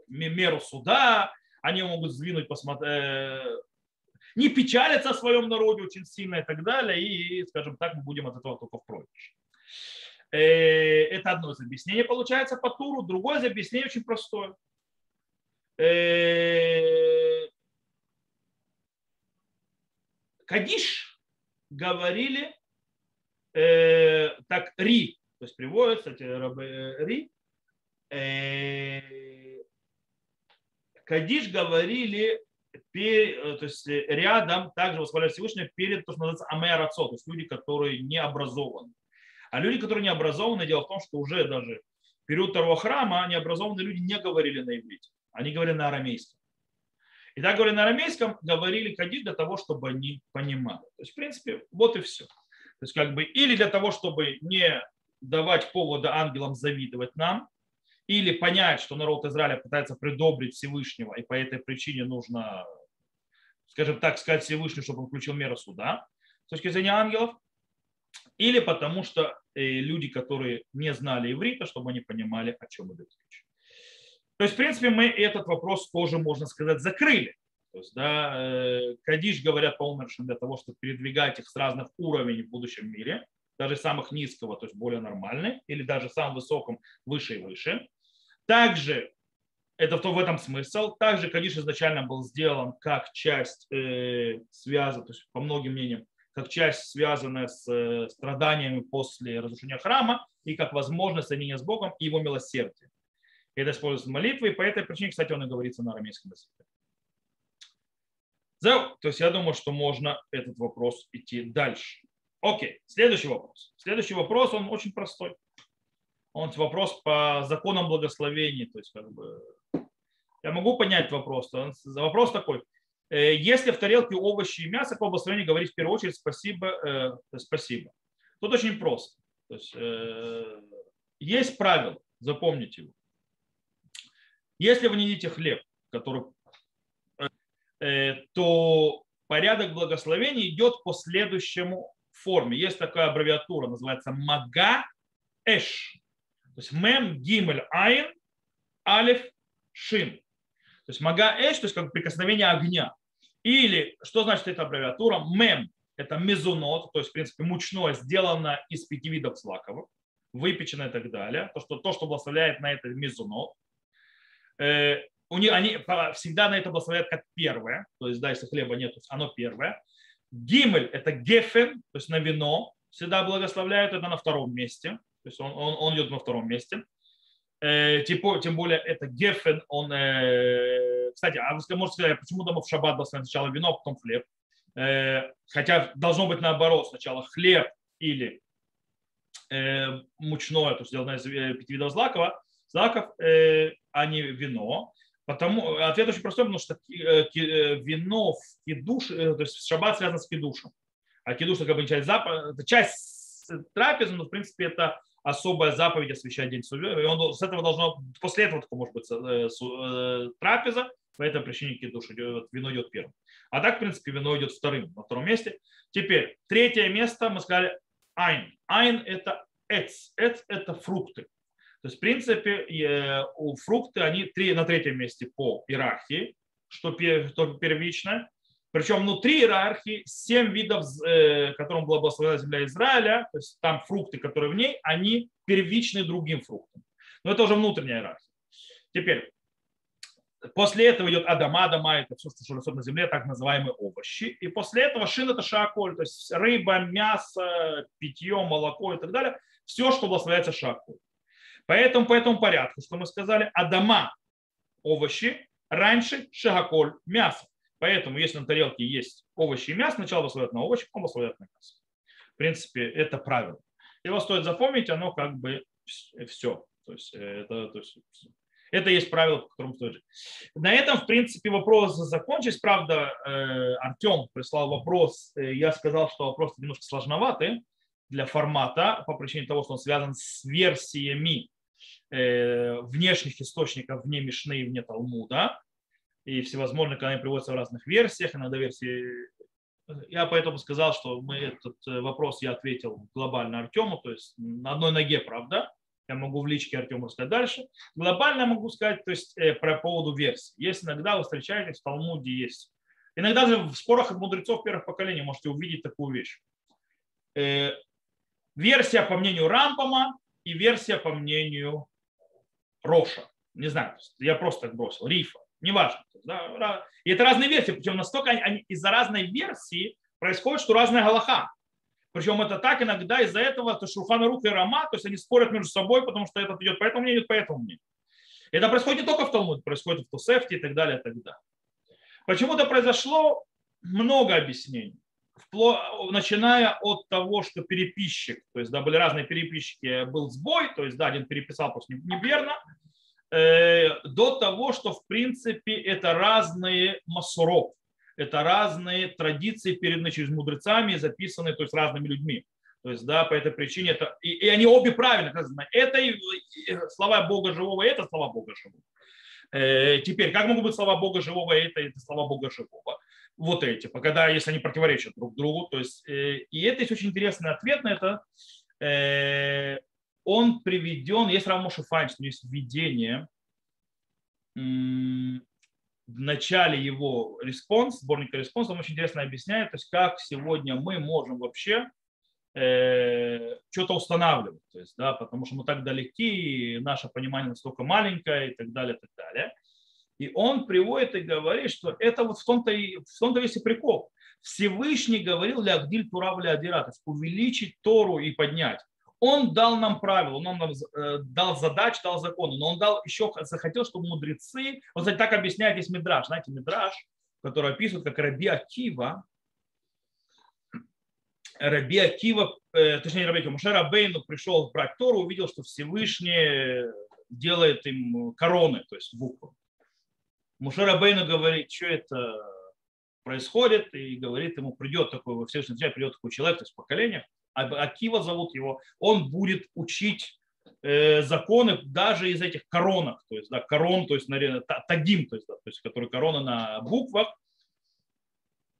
меру суда, они могут сдвинуть, посмотреть, э, не печалиться о своем народе очень сильно и так далее, и, скажем так, мы будем от этого только в проигрыше. Это одно из объяснений получается по туру. Другое из объяснений очень простое. Кадиш говорили так ри, то есть приводится кстати, ри. Кадиш говорили то есть рядом также восхваляют Всевышнего перед то, что называется амэрацо, то есть люди, которые не образованы. А люди, которые не образованы, дело в том, что уже даже в период второго храма необразованные люди не говорили на иврите, они говорили на арамейском. И так говорили на арамейском, говорили кадиш для того, чтобы они понимали. То есть, в принципе, вот и все. То есть, как бы, или для того, чтобы не давать повода ангелам завидовать нам, или понять, что народ Израиля пытается придобрить Всевышнего, и по этой причине нужно, скажем так, сказать Всевышнему, чтобы он включил меру суда с точки зрения ангелов, или потому что э, люди, которые не знали иврита, чтобы они понимали, о чем идет речь. То есть, в принципе, мы этот вопрос тоже, можно сказать, закрыли. То есть, да, э, Кадиш говорят по умершим для того, чтобы передвигать их с разных уровней в будущем мире, даже самых низкого, то есть более нормальный, или даже самым высоком, выше и выше. Также это в этом смысл. Также Кадиш изначально был сделан как часть э, связана, то есть по многим мнениям, как часть, связанная с э, страданиями после разрушения храма и как возможность соединения с Богом и его милосердия. Это используется в молитве, и по этой причине, кстати, он и говорится на арамейском языке. То есть я думаю, что можно этот вопрос идти дальше. Окей, следующий вопрос. Следующий вопрос, он очень простой он вопрос по законам благословения. То есть, как бы, я могу понять вопрос. Вопрос такой. Э, если в тарелке овощи и мясо, по благословению говорить в первую очередь спасибо, э, спасибо. Тут очень просто. То есть, э, есть правило, запомните его. Если вы не едите хлеб, который, э, то порядок благословения идет по следующему форме. Есть такая аббревиатура, называется мага эш. То есть мем, гимель, айн, алиф, шин. То есть мага эш, то есть как прикосновение огня. Или, что значит эта аббревиатура? Мем – это мезунот, то есть, в принципе, мучное, сделано из пяти видов злаковых, выпечено и так далее. То, что, то, что благословляет на это мезунот. Э, у них, они всегда на это благословляют как первое, то есть, да, если хлеба нет, оно первое. Гимель – это гефен, то есть на вино, всегда благословляют, это на втором месте. То есть он, он, он идет на втором месте. Э, типа, тем более это Гефен, он, э, кстати, а вы можете сказать, почему дома в шаббат был сначала вино, а потом хлеб? Э, хотя должно быть наоборот, сначала хлеб или э, мучное, то есть сделанное из э, пяти видов злаков, злаков э, а не вино. Потому, ответ очень простой, потому что э, вино в кидуш, то есть шаббат связан с кидушем. А кидуш это как бы часть, запа, часть трапезы, но в принципе это особая заповедь освящать день судьбы. И он, с этого должно, после этого только может быть э, э, трапеза, по этой причине кидуш идет, вино идет первым. А так, в принципе, вино идет вторым, на втором месте. Теперь, третье место мы сказали айн. Айн – это эц. Эц – это фрукты. То есть, в принципе, у фрукты, они три, на третьем месте по иерархии, что первичное. Причем внутри иерархии семь видов, э, которым была благословена земля Израиля, то есть там фрукты, которые в ней, они первичны другим фруктам. Но это уже внутренняя иерархия. Теперь, после этого идет Адама, Адама, это все, что растет на земле, так называемые овощи. И после этого шин это шаколь, то есть рыба, мясо, питье, молоко и так далее. Все, что благословляется шаколь. Поэтому по этому порядку, что мы сказали, Адама, овощи, раньше шагаколь, мясо. Поэтому, если на тарелке есть овощи и мясо, сначала благословят на овощи, потом благословят на мясо. В принципе, это правило. Его стоит запомнить, оно как бы все. То есть это, то есть, это есть правило, по которому стоит жить. На этом, в принципе, вопрос закончились. Правда, э, Артем прислал вопрос. Э, я сказал, что вопрос немножко сложноватый для формата по причине того, что он связан с версиями э, внешних источников вне Мишны и вне Талмуда и всевозможные, они приводятся в разных версиях, иногда версии. Я поэтому сказал, что мы этот э, вопрос я ответил глобально Артему, то есть на одной ноге, правда, я могу в личке Артему рассказать дальше. Глобально могу сказать то есть, э, про поводу версий. Есть иногда вы встречаетесь в Талмуде, есть. Иногда же в спорах от мудрецов первых поколений можете увидеть такую вещь. Э, версия по мнению Рампама и версия по мнению Роша. Не знаю, я просто так бросил. Рифа. Неважно. Да? И это разные версии. Причем настолько они, из-за разной версии происходит, что разная галаха. Причем это так иногда из-за этого, то Шурхана Рух и Рама, то есть они спорят между собой, потому что этот идет по этому мнению, по этому мнению. Это происходит не только в Талмуде, происходит в Тусефте и так далее, и так далее. Почему-то произошло много объяснений. Начиная от того, что переписчик, то есть да, были разные переписчики, был сбой, то есть да, один переписал просто неверно, э, до того, что в принципе это разные масуров, это разные традиции, переданные через мудрецами, записанные то есть разными людьми. То есть, да, по этой причине это, и, и они обе правильно сказаны. Это и, и слова Бога живого, и это слова Бога живого. Э, теперь, как могут быть слова Бога живого, и это, и это слова Бога живого? Вот эти, когда, если они противоречат друг другу. То есть, э, и это есть очень интересный ответ на это. Э, он приведен, есть Рамоша Файнштейн, есть введение в начале его респонс, сборника респонс, он очень интересно объясняет, то есть как сегодня мы можем вообще э, что-то устанавливать, то есть, да, потому что мы так далеки, наше понимание настолько маленькое и так далее, и так далее. И он приводит и говорит, что это вот в том-то, и, в том-то весь и прикол. Всевышний говорил להגדיל תורה ולהאדירה, то есть увеличить Тору и поднять он дал нам правила, он нам э, дал задачи, дал законы, но он дал еще захотел, чтобы мудрецы, он кстати, так объясняет весь Мидраш, знаете, Мидраш, который описывает, как Раби Акива, Раби Акива, э, точнее, Раби Акива, Мушер Абейну пришел брать Тору, увидел, что Всевышний делает им короны, то есть буквы. Мушер Абейну говорит, что это происходит, и говорит, ему придет такой, во Всевышний придет такой человек, то есть в поколениях, Акива зовут его, он будет учить э, законы даже из этих коронок, то есть да, корон, то есть на, тагим, то есть, да, то есть который корона на буквах.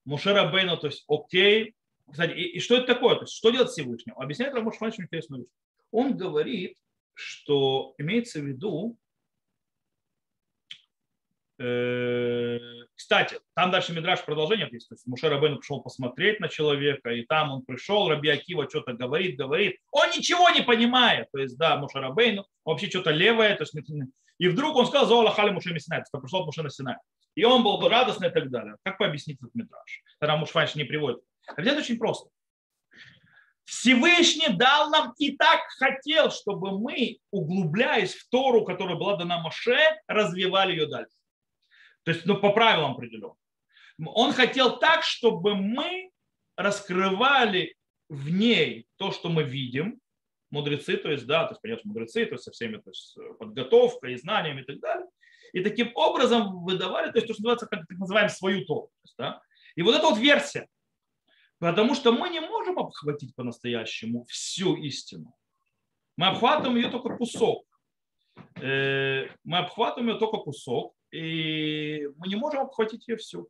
Мушера Бейна, то есть окей. Кстати, и, и что это такое? То есть, что делать Всевышний? Объясняет Рамош очень интересную вещь. Он говорит, что имеется в виду, кстати, там дальше Мидраш продолжение есть. То есть Мушер Рабейну пришел посмотреть на человека, и там он пришел, Раби Акива что-то говорит, говорит. Он ничего не понимает. То есть, да, Мушер Рабейну вообще что-то левое. То есть, и вдруг он сказал, Зоала Хали Муше Синай, то пришел от Муше Синай. И он был бы радостный и так далее. Как пообъяснить этот Мидраш? Тогда Мушфанш не приводит. А это очень просто. Всевышний дал нам и так хотел, чтобы мы, углубляясь в Тору, которая была дана Моше, развивали ее дальше. То есть ну, по правилам определенным. Он хотел так, чтобы мы раскрывали в ней то, что мы видим, мудрецы, то есть, да, то есть, конечно, мудрецы, то есть со всеми то есть, подготовкой и знаниями и так далее. И таким образом выдавали, то есть, то, что называется, как так называем, свою Тору. Да? И вот эта вот версия. Потому что мы не можем обхватить по-настоящему всю истину. Мы обхватываем ее только кусок. Э, мы обхватываем ее только кусок и мы не можем обхватить ее всю.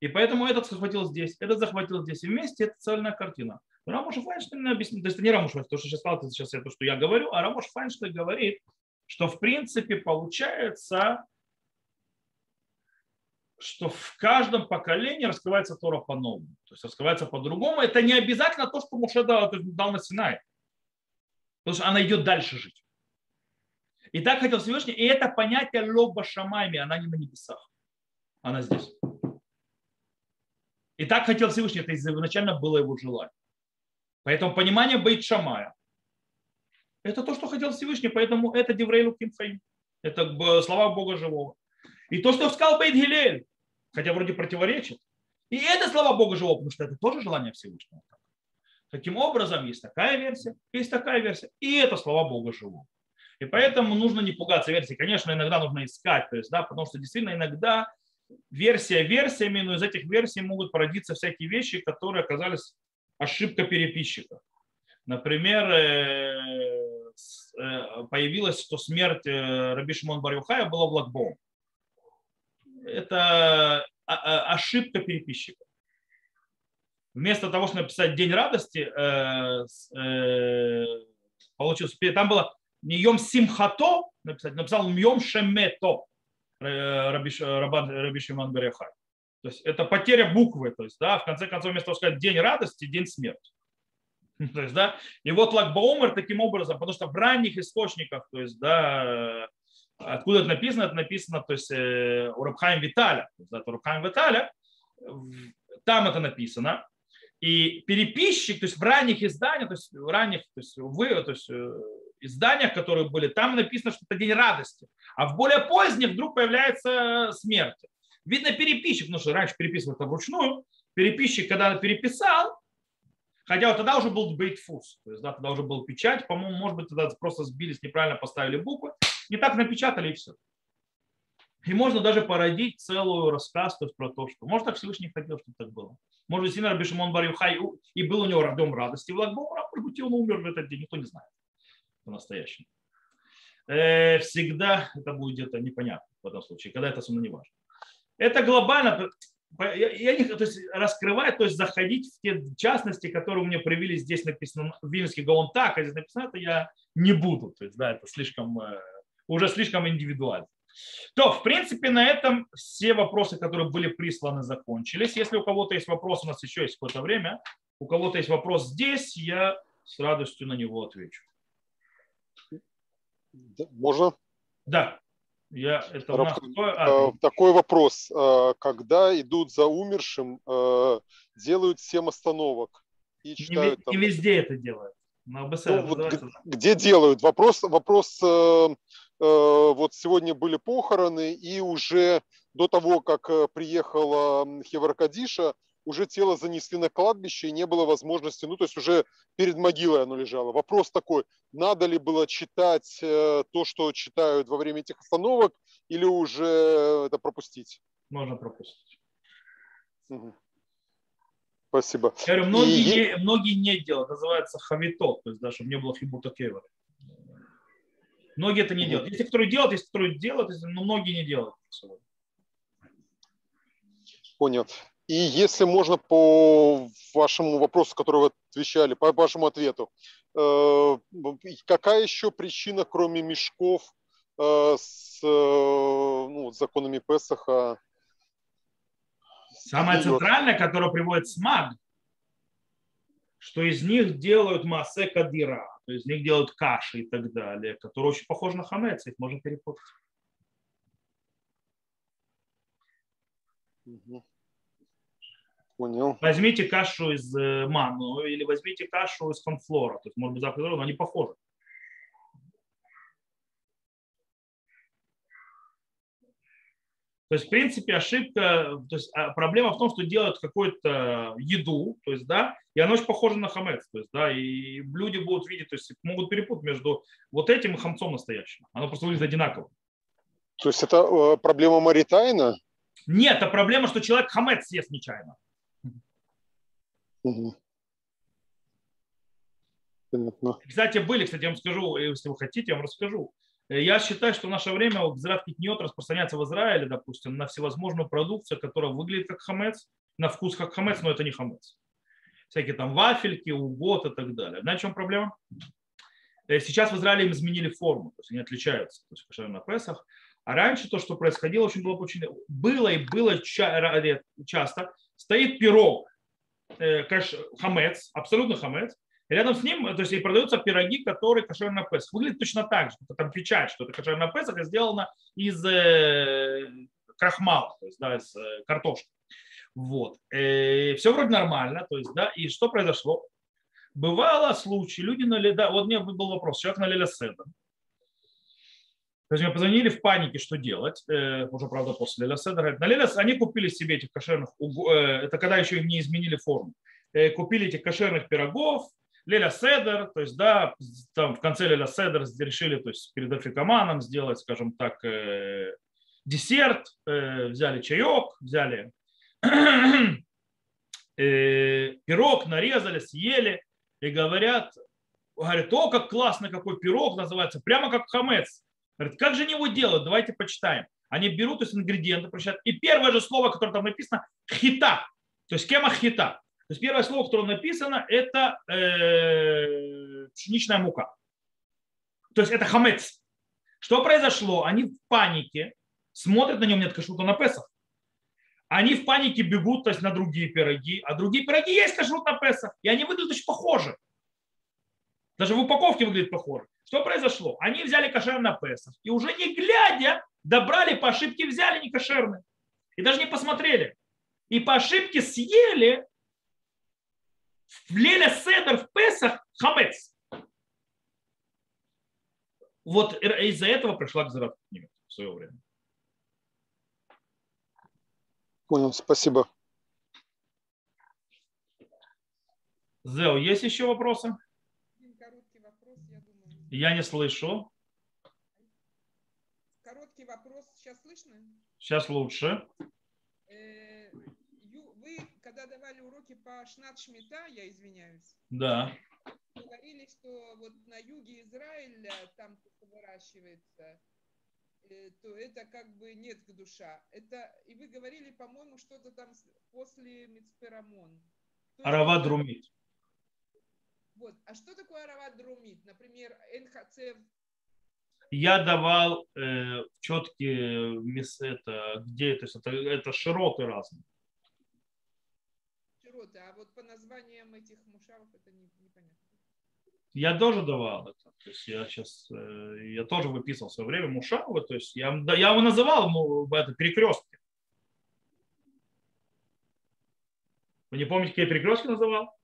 И поэтому этот захватил здесь, этот захватил здесь. И вместе это цельная картина. Рамош Файнштейн объяснил, то есть не Рамош Файнштейн, то, что сейчас сказал, сейчас то, что я говорю, а Рамош Файнштейн говорит, что в принципе получается, что в каждом поколении раскрывается Тора по-новому. То есть раскрывается по-другому. Это не обязательно то, что Муше дал, дал на Синай. Потому что она идет дальше жить. И так хотел Всевышний, и это понятие лоба шамайми, она не на небесах, она здесь. И так хотел Всевышний, это изначально было его желание. Поэтому понимание быть шамая, это то, что хотел Всевышний, поэтому это Деврейлу Кимхаим. Это слова Бога живого. И то, что сказал Бейт Гилель, хотя вроде противоречит, и это слова Бога живого, потому что это тоже желание Всевышнего. Таким образом, есть такая версия, есть такая версия, и это слова Бога живого. И поэтому нужно не пугаться версии. Конечно, иногда нужно искать, то есть, да, потому что действительно иногда версия версиями, но из этих версий могут породиться всякие вещи, которые оказались ошибка переписчика. Например, э, э, появилось, что смерть э, Раби Шимон Барюхая была в Лагбом. Это а, а, ошибка переписчика. Вместо того, чтобы написать День радости, получилось, там было не Йом Симхато написать, написал Йом Шемето Раби, Шиман Берехай. То есть это потеря буквы, то есть, да, в конце концов, вместо того сказать день радости, день смерти. То есть, да, и вот Лагбаумер таким образом, потому что в ранних источниках, то есть, да, откуда это написано, это написано, то есть, э, у Рабхайм Виталя, то есть, да, Рабхайм Виталя, там это написано, и переписчик, то есть в ранних изданиях, то есть в ранних, то есть, вы, то есть э, изданиях, которые были, там написано, что это день радости. А в более поздних вдруг появляется смерть. Видно переписчик, потому что раньше переписывал это вручную, переписчик, когда переписал, хотя вот тогда уже был бейтфус, то есть да, тогда уже был печать, по-моему, может быть, тогда просто сбились, неправильно поставили буквы, не так напечатали и все. И можно даже породить целую рассказ то есть, про то, что может так Всевышний хотел, чтобы так было. Может быть, Синар Бишимон Барюхай и был у него родом радости в Лагбомра, а может быть, он умер в этот день, никто не знает по-настоящему. Э, всегда это будет где-то непонятно в этом случае, когда это особенно не важно. Это глобально, я не то есть, раскрывать, то есть заходить в те частности, которые меня привели здесь написано в Вильнюсский Гаон так, а здесь написано это я не буду. То есть, да, это слишком, э, уже слишком индивидуально. То, в принципе, на этом все вопросы, которые были присланы, закончились. Если у кого-то есть вопрос, у нас еще есть какое-то время, у кого-то есть вопрос здесь, я с радостью на него отвечу. Можно? Да. Я, это Раб, а, такой вопрос. А, когда идут за умершим, а, делают 7 остановок и читают... Не, там... не везде это делают. На ОБС ну, вот где делают? Вопрос, вопрос э, э, вот сегодня были похороны, и уже до того, как э, приехала Хеваркадиша, уже тело занесли на кладбище, и не было возможности, ну, то есть уже перед могилой оно лежало. Вопрос такой, надо ли было читать э, то, что читают во время этих остановок, или уже это пропустить? Можно пропустить. Угу. Спасибо. Я говорю, многие, и... не, многие не делают, называется хавитот, то есть, да, чтобы не было хибута кевера. Многие это не делают. Есть которые делают, есть которые делают, но многие не делают. Понял. И если можно по вашему вопросу, который вы отвечали, по вашему ответу, э, какая еще причина, кроме мешков, э, с э, ну, законами Песаха, Самое центральное, которое приводит смаг, что из них делают массе кадира, то есть из них делают каши и так далее, которые очень похожи на хамец, их можно перепутать. Понял. Возьмите кашу из э, ману или возьмите кашу из конфлора, то есть может быть запах, но они похожи. То есть, в принципе, ошибка, то есть а, проблема в том, что делают какую-то еду, то есть, да, и она очень похожа на хамец, то есть, да, и люди будут видеть, то есть могут перепутать между вот этим и хамцом настоящим. Оно просто выглядит одинаково. То есть это э, проблема Маритайна? Нет, это проблема, что человек хамец съест нечаянно. Угу. Кстати, были, кстати, я вам скажу, если вы хотите, я вам расскажу. Э, я считаю, что в наше время вот Китниот распространяется в Израиле, допустим, на всевозможную продукцию, которая выглядит как хамец, на вкус как хамец, но это не хамец. Всякие там вафельки, угод и так далее. Знаете, в чем проблема? Э, сейчас в Израиле им изменили форму, то есть они отличаются, то есть кошер на Песах. А раньше то, что происходило, очень было очень было и было часто. Стоит пирог, э, хамец, абсолютно хамец, Рядом с ним, то есть и продаются пироги, которые кошерный на Песах. Выглядит точно так же, там печать, что это кошерный на Песах, сделано из э, крахмала, то есть да, из э, картошки. Вот. И э, все вроде нормально, то есть, да, и что произошло? Бывало случаи, люди налили, да, вот мне был вопрос, человек налили седа. То есть позвонили в панике, что делать, э, уже, правда, после Ляля Седа. Налили, они купили себе этих кошерных, э, это когда еще им не изменили форму. Э, купили этих кошерных пирогов, Леля Седер, то есть, да, там в конце Леля Седер решили, то есть, перед африкаманом сделать, скажем так, десерт, взяли чаек, взяли пирог, нарезали, съели и говорят, говорят, о, как классно, какой пирог называется, прямо как хамец. Говорят, как же они его делают, давайте почитаем. Они берут то есть, ингредиенты, прочитают, и первое же слово, которое там написано, хита, то есть кема хита. То есть первое слово, которое написано, это э, пшеничная мука. То есть это хамец. Что произошло? Они в панике, смотрят на нем, нет кашрута на Песах. Они в панике бегут то есть, на другие пироги, а другие пироги есть кашрут на Песах, и они выглядят очень похожи. Даже в упаковке выглядит похоже. Что произошло? Они взяли кошер на Песах и уже не глядя добрали по ошибке, взяли не кошерный. И даже не посмотрели. И по ошибке съели в Леля Седер в Песах хамец. Вот из-за этого пришла к Зарату в свое время. Понял, спасибо. Зео, есть еще вопросы? Я, не слышу. Короткий вопрос. Сейчас слышно? Сейчас лучше. Э, вы, когда давали уроки по Шнат Шмита, я извиняюсь. Да. Говорили, что вот на юге Израиля, там выращивается, э, то это как бы нет душа. Это, и вы говорили, по-моему, что-то там после Мицперамон. Арава Друмит. Вот. А что такое Арават Друмит? Например, НХЦ я давал э, четкие это, где это, это, это широты разные. Широты, а вот по названиям этих мушавов это не, непонятно. Я тоже давал это. То есть я сейчас, э, я тоже выписывал в свое время мушавы, то есть я, да, я его называл ну, это перекрестки. Вы не помните, какие перекрестки называл?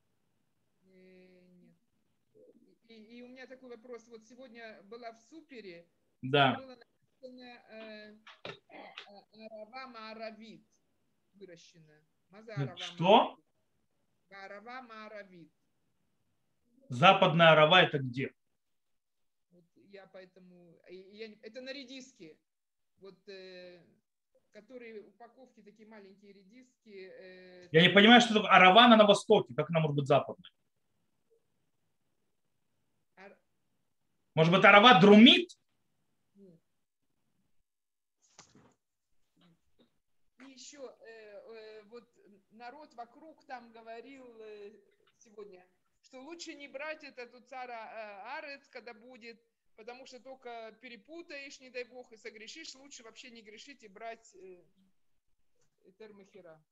меня такой вопрос. Вот сегодня была в супере. Да. Было написано э, э, Арава Мааравит выращено. Что? Арава Мааравит. Западная Арава это где? Вот я поэтому... Я, это на редиске. Вот э, которые упаковки такие маленькие редиски. Э, я не понимаю, что такое Аравана на востоке. Как она может быть западной? Может быть, Арават друмит? Еще э, э, вот народ вокруг там говорил э, сегодня, что лучше не брать этот цара э, Арец, когда будет, потому что только перепутаешь, не дай бог, и согрешишь, лучше вообще не грешить и брать э, Этермахера.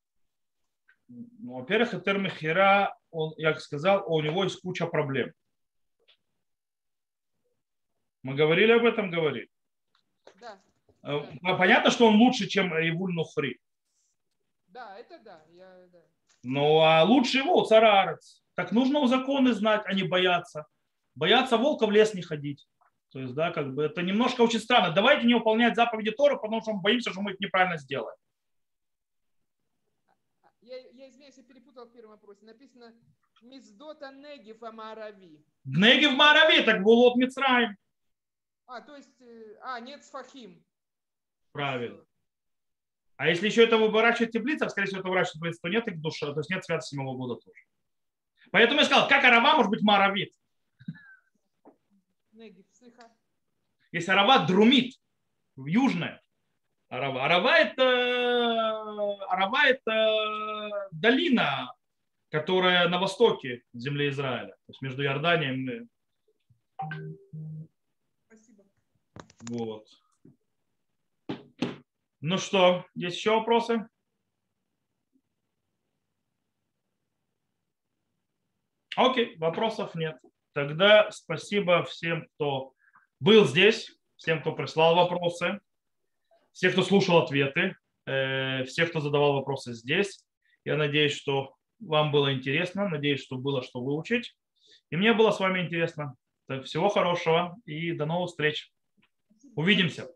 Ну, во-первых, Этермахера, он, я сказал, у него есть куча проблем. Мы говорили об этом, говорили. Да. да. Понятно, что он лучше, чем Ивуль Нухри. Да, это да. Я, да. Ну, а лучше его царарец. Так нужно у законы знать, а не бояться. Бояться волка в лес не ходить. То есть, да, как бы это немножко очень странно. Давайте не выполнять заповеди Торы, потому что мы боимся, что мы их неправильно сделаем. Я, я извиняюсь, я перепутал в первом вопросе. Написано Миздота Негив Амарави. Негив Марави, так было от Мицраем. А, то есть, э, а, нет сфахим. Правильно. А если еще это выращивать теплица, скорее всего, это выращивать теплица, то нет их душа, то есть нет святости седьмого года тоже. Поэтому я сказал, как арава может быть маравит? Если арава друмит, южная арава. Арава это, арава это долина, которая на востоке земли Израиля, то есть между Иорданием и вот. Ну что, есть еще вопросы? Окей, вопросов нет. Тогда спасибо всем, кто был здесь, всем, кто прислал вопросы, всем, кто слушал ответы, э, всех, кто задавал вопросы здесь. Я надеюсь, что вам было интересно, надеюсь, что было что выучить. И мне было с вами интересно. Так, всего хорошего и до новых встреч. Увидимся.